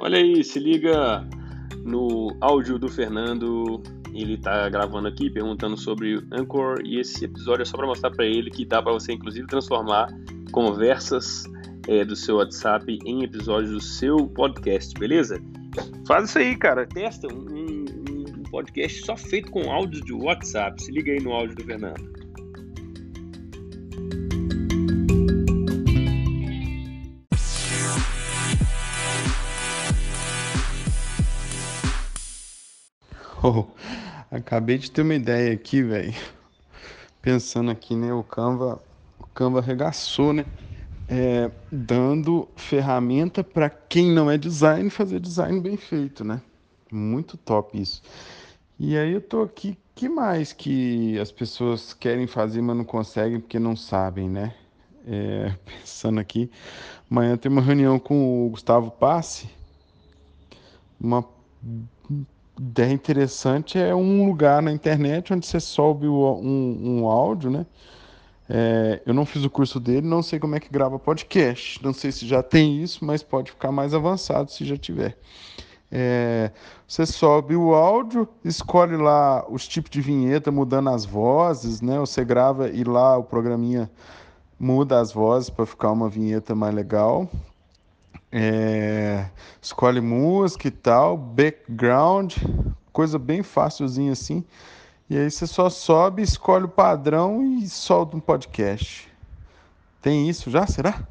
Olha aí, se liga no áudio do Fernando. Ele tá gravando aqui perguntando sobre Anchor e esse episódio é só para mostrar para ele que dá para você inclusive transformar conversas é, do seu WhatsApp em episódios do seu podcast, beleza? Faz isso aí, cara. Testa um, um, podcast só feito com áudios de WhatsApp. Se liga aí no áudio do Fernando. Oh, acabei de ter uma ideia aqui, velho. Pensando aqui, né? O Canva, o Canva arregaçou, né? É, dando ferramenta para quem não é design fazer design bem feito, né? Muito top isso. E aí eu tô aqui, que mais que as pessoas querem fazer, mas não conseguem porque não sabem, né? É, pensando aqui, amanhã tem uma reunião com o Gustavo Passe, uma ideia interessante é um lugar na internet onde você sobe um, um áudio, né? É, eu não fiz o curso dele, não sei como é que grava podcast. Não sei se já tem isso, mas pode ficar mais avançado se já tiver. É, você sobe o áudio, escolhe lá os tipos de vinheta, mudando as vozes, né? Você grava e lá o programinha muda as vozes para ficar uma vinheta mais legal. É, escolhe música e tal, background, coisa bem fácilzinha assim. E aí você só sobe, escolhe o padrão e solta um podcast. Tem isso já? Será?